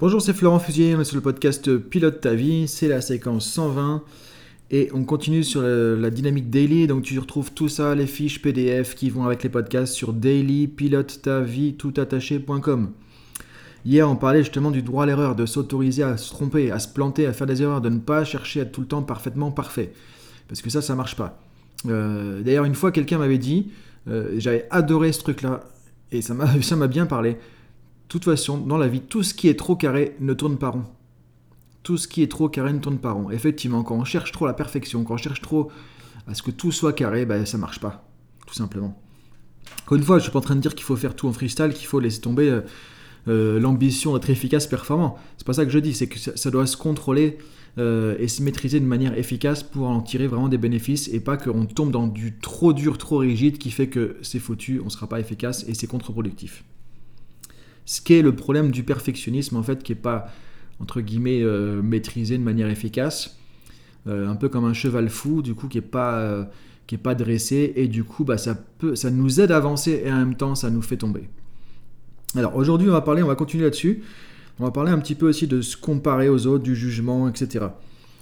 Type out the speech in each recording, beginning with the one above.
Bonjour, c'est Florent Fusier, on est sur le podcast Pilote ta vie, c'est la séquence 120 et on continue sur la, dynamique daily, donc tu retrouves tout ça, les fiches PDF qui vont avec les podcasts sur dailypilotetavie.com. Hier, on parlait justement du droit à l'erreur, de s'autoriser à se tromper, à se planter, à faire des erreurs, de ne pas chercher à être tout le temps parfaitement parfait. Parce que ça, ça marche pas. Euh, d'ailleurs, une fois, quelqu'un m'avait dit, euh, j'avais adoré ce truc-là, et ça m'a bien parlé toute façon, dans la vie, tout ce qui est trop carré ne tourne pas rond. Tout ce qui est trop carré ne tourne pas rond. Effectivement, quand on cherche trop la perfection, quand on cherche trop à ce que tout soit carré, ben, ça marche pas. Tout simplement. Encore une fois, je suis pas en train de dire qu'il faut faire tout en freestyle, qu'il faut laisser tomber euh, euh, l'ambition d'être efficace, performant. C'est pas ça que je dis, c'est que ça, doit se contrôler euh, et se maîtriser de manière efficace pour en tirer vraiment des bénéfices et pas qu'on tombe dans du trop dur, trop rigide qui fait que c'est foutu, on sera pas efficace et c'est contre-productif ce qui est le problème du perfectionnisme, en fait, qui n'est pas, entre guillemets, euh, maîtrisé de manière efficace. Euh, un peu comme un cheval fou, du coup, qui n'est pas, euh, qui est pas dressé, et du coup, bah, ça, peut, ça nous aide à avancer, et en même temps, ça nous fait tomber. Alors, aujourd'hui, on va parler, on va continuer là-dessus. On va parler un petit peu aussi de se comparer aux autres, du jugement, etc.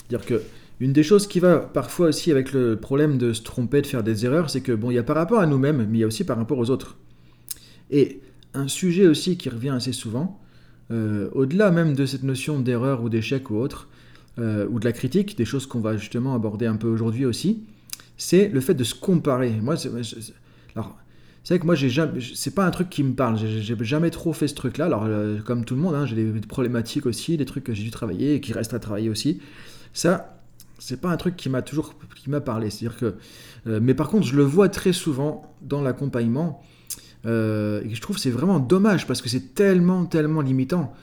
C'est-à-dire que une des choses qui va parfois aussi avec le problème de se tromper, de faire des erreurs, c'est que bon, il y a par rapport à nous-mêmes, mais il y a aussi par rapport aux autres. Et un sujet aussi qui revient assez souvent, euh, au-delà même de cette notion d'erreur ou d'échec ou autre, euh, ou de la critique, des choses qu'on va justement aborder un peu aujourd'hui aussi, c'est le fait de se comparer. Moi, c'est, vrai que moi, j'ai jamais, c'est pas un truc qui me parle. J'ai, jamais trop fait ce truc-là. Alors, euh, comme tout le monde, hein, j'ai des problématiques aussi, des trucs que j'ai dû travailler et qui restent à travailler aussi. Ça, c'est pas un truc qui m'a toujours, qui m'a parlé. C'est-à-dire que, mais par contre, je le vois très souvent dans l'accompagnement. Euh, et je trouve c'est vraiment dommage parce que c'est tellement, tellement limitant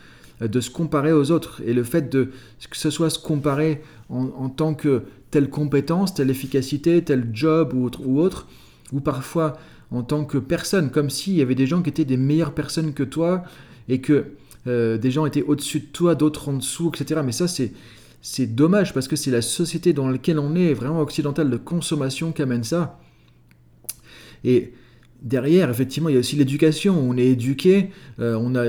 euh, de se comparer aux autres. Et le fait de que ce soit se comparer en, tant que telle compétence, telle efficacité, tel job ou autre, ou, autre, ou parfois en tant que personne, comme s'il y avait des gens qui étaient des meilleures personnes que toi et que euh, des gens étaient au-dessus de toi, d'autres en dessous, etc. Mais ça, c'est, c'est dommage parce que c'est la société dans laquelle on est, vraiment occidentale de consommation, qui amène ça. Et derrière, effectivement, il y a aussi l'éducation. On est éduqué euh, on a,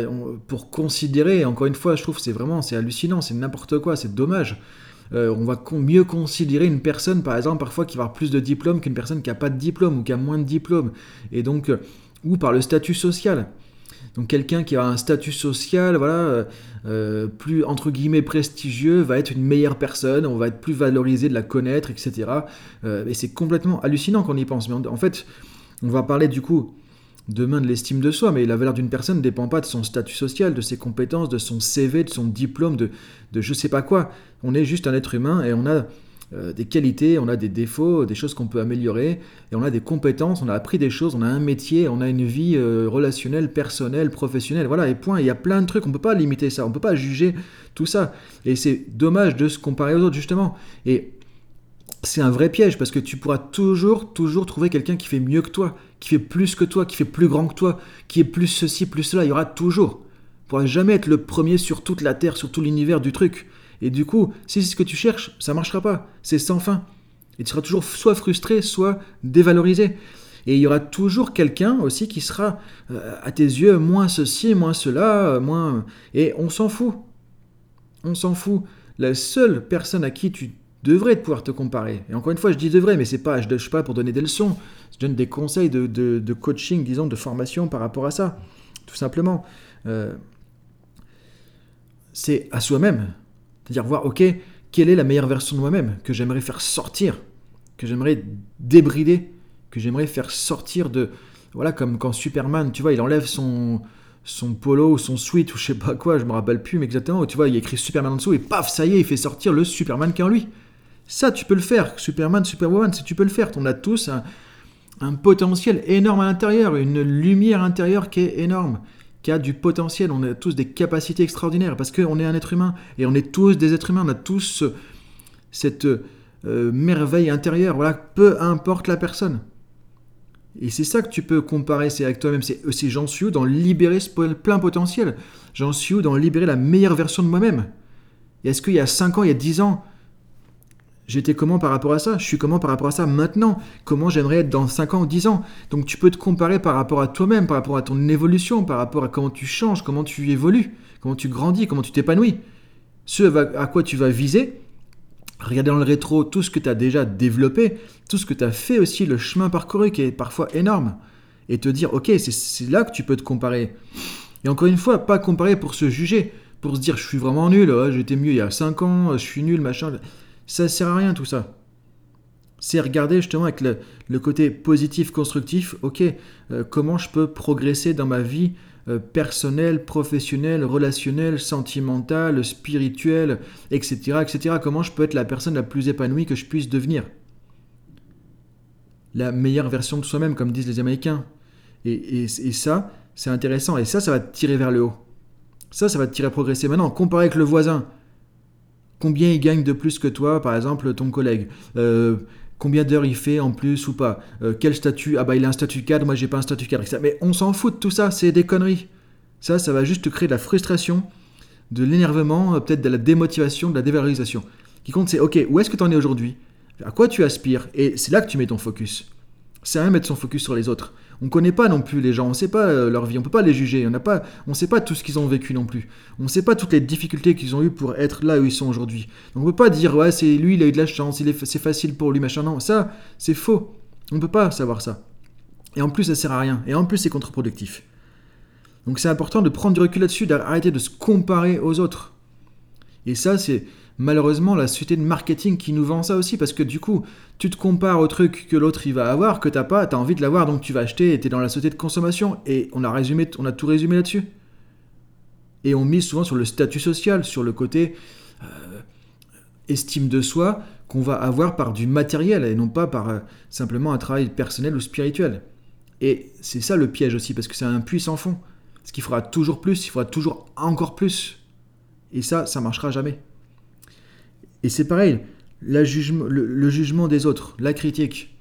pour considérer, encore une fois, je trouve c'est vraiment c'est hallucinant, c'est n'importe quoi, c'est dommage. Euh, on va mieux considérer une personne, par exemple, parfois qui va avoir plus de diplômes qu'une personne qui n'a pas de diplôme ou qui a moins de diplômes. Et donc, euh, ou par le statut social. Donc quelqu'un qui a un statut social, voilà, plus entre guillemets prestigieux, va être une meilleure personne, on va être plus valorisé de la connaître, etc. et c'est complètement hallucinant quand on y pense. Mais en fait, on va parler du coup demain de l'estime de soi, mais la valeur d'une personne ne dépend pas de son statut social, de ses compétences, de son CV, de son diplôme, de, de je sais pas quoi. On est juste un être humain et on a euh, des qualités, on a des défauts, des choses qu'on peut améliorer, et on a des compétences, on a appris des choses, on a un métier, on a une vie euh, relationnelle, personnelle, professionnelle, voilà, et point. Il y a plein de trucs, on ne peut pas limiter ça, on ne peut pas juger tout ça. Et c'est dommage de se comparer aux autres, justement. Et c'est un vrai piège parce que tu pourras toujours, toujours trouver quelqu'un qui fait mieux que toi, qui fait plus que toi, qui fait plus grand que toi, qui est plus ceci, plus cela. Il y aura toujours. Tu pourras jamais être le premier sur toute la Terre, sur tout l'univers du truc. Et du coup, si c'est ce que tu cherches, ça marchera pas. C'est sans fin. Et tu seras toujours soit frustré, soit dévalorisé. Et il y aura toujours quelqu'un aussi qui sera, euh, à tes yeux, moins ceci, moins cela, moins... Et on s'en fout. On s'en fout. La seule personne à qui tu devrais pouvoir te comparer. Et encore une fois, je dis devrais, mais c'est pas, je ne suis pas pour donner des leçons. Je donne des conseils de, coaching, disons, de formation par rapport à ça, tout simplement. Euh, c'est à soi-même. C'est-à-dire voir, ok, quelle est la meilleure version de moi-même que j'aimerais faire sortir, que j'aimerais débrider, que j'aimerais faire sortir de... Voilà, comme quand Superman, tu vois, il enlève son, son polo ou son sweat ou je sais pas quoi, je me rappelle plus mais exactement, tu vois, il écrit Superman en dessous et paf, ça y est, il fait sortir le Superman qui est en lui. Ça, tu peux le faire. Superman, Superwoman, si tu peux le faire. On a tous un, potentiel énorme à l'intérieur, une lumière intérieure qui est énorme, qui a du potentiel. On a tous des capacités extraordinaires parce qu'on est un être humain et on est tous des êtres humains. On a tous cette euh, merveille intérieure. Voilà, peu importe la personne. Et c'est ça que tu peux comparer, c'est avec toi-même. C'est j'en suis dans libérer ce plein potentiel J'en suis dans libérer la meilleure version de moi-même est-ce qu'il y a 5 ans, il y a 10 ans, J'étais comment par rapport à ça? Je suis comment par rapport à ça maintenant? Comment j'aimerais être dans 5 ans ou 10 ans? Donc tu peux te comparer par rapport à toi-même, par rapport à ton évolution, par rapport à comment tu changes, comment tu évolues, comment tu grandis, comment tu t'épanouis. Ce à quoi tu vas viser, regarder dans le rétro tout ce que tu as déjà développé, tout ce que tu as fait aussi, le chemin parcouru qui est parfois énorme, et te dire, ok, c'est là que tu peux te comparer. Et encore une fois, pas comparer pour se juger, pour se dire, je suis vraiment nul, j'étais mieux il y a 5 ans, je suis nul, machin. Ça sert à rien tout ça. C'est regarder justement avec le, côté positif, constructif, ok, euh, comment je peux progresser dans ma vie euh, personnelle, professionnelle, relationnelle, sentimentale, spirituelle, etc., etc. Comment je peux être la personne la plus épanouie que je puisse devenir? La meilleure version de soi-même, comme disent les Américains. Et, et ça, c'est intéressant. Et ça, ça va te tirer vers le haut. Ça, ça va te tirer à progresser. Maintenant, comparé avec le voisin, combien il gagne de plus que toi, par exemple, ton collègue euh, Combien d'heures il fait en plus ou pas euh, Quel statut? Ah bah il a un statut cadre, moi j'ai pas un statut cadre. Mais on s'en fout de tout ça, c'est des conneries. Ça, ça va juste te créer de la frustration, de l'énervement, euh, peut-être de la démotivation, de la dévalorisation. Ce qui compte, c'est ok, où est-ce que tu en es aujourd'hui? À quoi tu aspires? Et c'est là que tu mets ton focus. C'est à mettre son focus sur les autres. On ne connaît pas non plus les gens, on ne sait pas euh, leur vie, on ne peut pas les juger, on ne sait pas tout ce qu'ils ont vécu non plus. On ne sait pas toutes les difficultés qu'ils ont eues pour être là où ils sont aujourd'hui. Donc on ne peut pas dire ouais c'est lui il a eu de la chance, c'est facile pour lui machin. Non, ça c'est faux. On ne peut pas savoir ça. Et en plus ça sert à rien. Et en plus c'est contre-productif. Donc c'est important de prendre du recul là-dessus, d'arrêter de se comparer aux autres. Et ça c'est malheureusement la société de marketing qui nous vend ça aussi, parce que du coup, tu te compares au truc que l'autre il va avoir, que t'as pas, t'as envie de l'avoir, donc tu vas acheter et t'es dans la société de consommation. Et on a, résumé, on a tout résumé là-dessus. Et on mise souvent sur le statut social, sur le côté euh, estime de soi qu'on va avoir par du matériel et non pas par euh, simplement un travail personnel ou spirituel. Et c'est ça le piège aussi, parce que c'est un puits sans fond. Ce qu'il faudra toujours plus, il faudra toujours encore plus. Et ça, ça marchera jamais. Et c'est pareil, le, jugement des autres, la critique,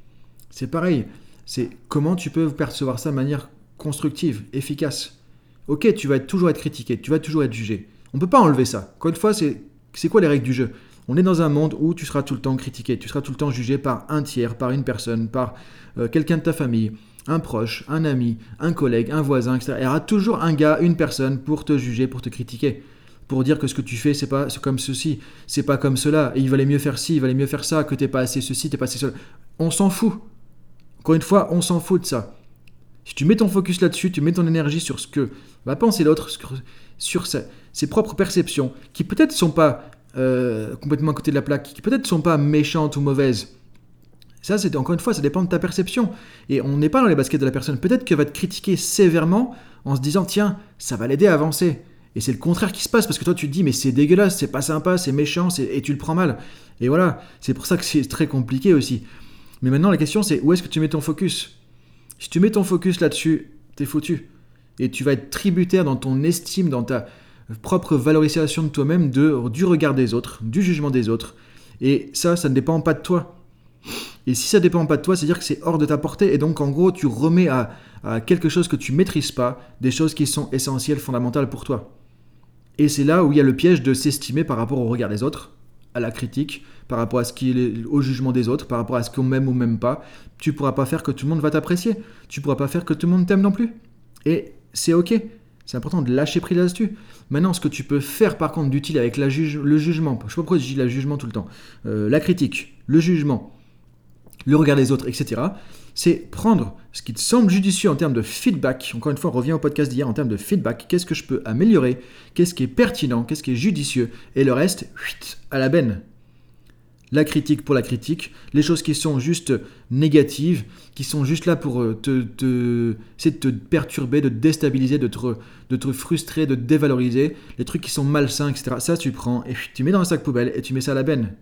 c'est pareil. C'est comment tu peux percevoir ça de manière constructive, efficace. Ok, tu vas toujours être critiqué, tu vas toujours être jugé. On ne peut pas enlever ça. Encore une fois, c'est quoi les règles du jeu? On est dans un monde où tu seras tout le temps critiqué, tu seras tout le temps jugé par un tiers, par une personne, par euh, quelqu'un de ta famille, un proche, un ami, un collègue, un voisin, etc. Il y aura toujours un gars, une personne pour te juger, pour te critiquer pour dire que ce que tu fais, c'est pas comme ceci, c'est pas comme cela, et il valait mieux faire ci, il valait mieux faire ça, que t'es pas assez ceci, t'es pas assez cela. On s'en fout. Encore une fois, on s'en fout de ça. Si tu mets ton focus là-dessus, tu mets ton énergie sur ce que va penser l'autre, sur ses propres perceptions, qui peut-être sont pas euh, complètement à côté de la plaque, qui peut-être sont pas méchantes ou mauvaises. Ça, c'est encore une fois, ça dépend de ta perception. Et on n'est pas dans les baskets de la personne. Peut-être qu'elle va te critiquer sévèrement en se disant, tiens, ça va l'aider à avancer. Et c'est le contraire qui se passe parce que toi tu te dis mais c'est dégueulasse, c'est pas sympa, c'est méchant, et tu le prends mal. Et voilà, c'est pour ça que c'est très compliqué aussi. Mais maintenant la question c'est où est-ce que tu mets ton focus? Si tu mets ton focus là-dessus, t'es foutu. Et tu vas être tributaire dans ton estime, dans ta propre valorisation de toi-même de, du regard des autres, du jugement des autres. Et ça, ça ne dépend pas de toi. Et si ça ne dépend pas de toi, c'est-à-dire que c'est hors de ta portée. Et donc, en gros, tu remets à, à quelque chose que tu maîtrises pas des choses qui sont essentielles, fondamentales pour toi. Et c'est là où il y a le piège de s'estimer par rapport au regard des autres, à la critique, par rapport à ce qui est au jugement des autres, par rapport à ce qu'on m'aime ou même pas. Tu pourras pas faire que tout le monde va t'apprécier. Tu pourras pas faire que tout le monde t'aime non plus. Et c'est ok. C'est important de lâcher prise là-dessus. Maintenant, ce que tu peux faire par contre d'utile avec la le jugement, je sais pas pourquoi je dis le jugement tout le temps, euh, la critique, le jugement, le regard des autres, etc., c'est prendre ce qui te semble judicieux en termes de feedback. Encore une fois, on revient au podcast d'hier en termes de feedback. Qu'est-ce que je peux améliorer? Qu'est-ce qui est pertinent? Qu'est-ce qui est judicieux? Et le reste, à la benne. La critique pour la critique, les choses qui sont juste négatives, qui sont juste là pour euh, te, te, de te perturber, de te déstabiliser, de te, de te frustrer, de te dévaloriser, les trucs qui sont malsains, etc. Ça, tu prends et tu mets dans un sac poubelle et tu mets ça à la benne.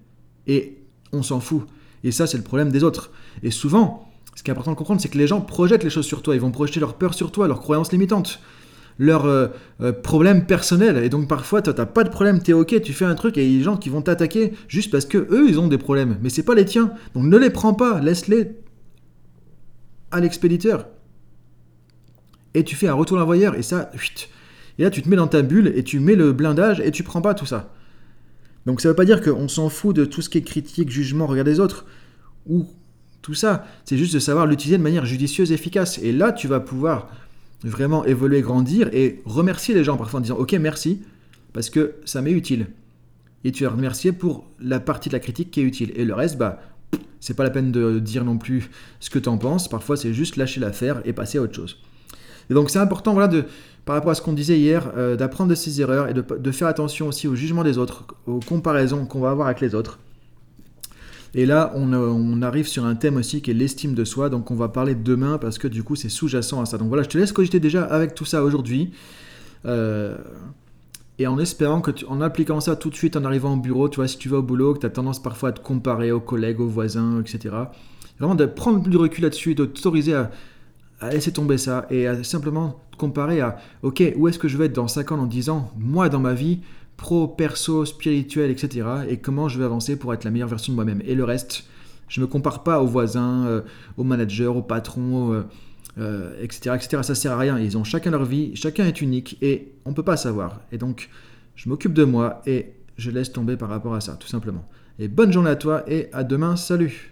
Et on s'en fout. Et ça, c'est le problème des autres. Et souvent, ce qui est important de comprendre, c'est que les gens projettent les choses sur toi. Ils vont projeter leur peur sur toi, leurs croyances limitantes, leurs euh, euh, problèmes personnels. Et donc parfois, toi, t'as pas de problème, t'es ok, tu fais un truc et il y a des gens qui vont t'attaquer juste parce que eux, ils ont des problèmes. Mais c'est pas les tiens. Donc ne les prends pas, laisse-les à l'expéditeur. Et tu fais un retour l'envoyeur et ça, et là tu te mets dans ta bulle et tu mets le blindage et tu prends pas tout ça. Donc ça veut pas dire qu'on s'en fout de tout ce qui est critique, jugement, regard des autres, ou tout ça. C'est juste de savoir l'utiliser de manière judicieuse et efficace. Et là, tu vas pouvoir vraiment évoluer, grandir et remercier les gens parfois en disant ok merci parce que ça m'est utile. Et tu vas remercier pour la partie de la critique qui est utile. Et le reste, bah, c'est pas la peine de dire non plus ce que tu en penses. Parfois, c'est juste lâcher l'affaire et passer à autre chose. Et donc, c'est important, voilà, de, par rapport à ce qu'on disait hier, euh, d'apprendre de ses erreurs et de, de, faire attention aussi au jugement des autres, aux comparaisons qu'on va avoir avec les autres. Et là, on, on, arrive sur un thème aussi qui est l'estime de soi, donc on va parler demain parce que du coup, c'est sous-jacent à ça. Donc voilà, je te laisse cogiter déjà avec tout ça aujourd'hui. Euh, et en espérant que, en appliquant ça tout de suite en arrivant au bureau, tu vois, si tu vas au boulot, que tu as tendance parfois à te comparer aux collègues, aux voisins, etc. Vraiment de prendre du recul là-dessus de t'autoriser à, à, laisser tomber ça et à simplement te comparer à, ok, où est-ce que je vais être dans 5 ans, dans 10 ans, moi dans ma vie, pro, perso, spirituel, etc. Et comment je vais avancer pour être la meilleure version de moi-même. Et le reste, je ne me compare pas aux voisins, euh, aux managers, aux patrons. Euh, euh, etc., etc. Ça sert à rien. Ils ont chacun leur vie, chacun est unique et on ne peut pas savoir. Et donc, je m'occupe de moi et je laisse tomber par rapport à ça, tout simplement. Et bonne journée à toi et à demain. Salut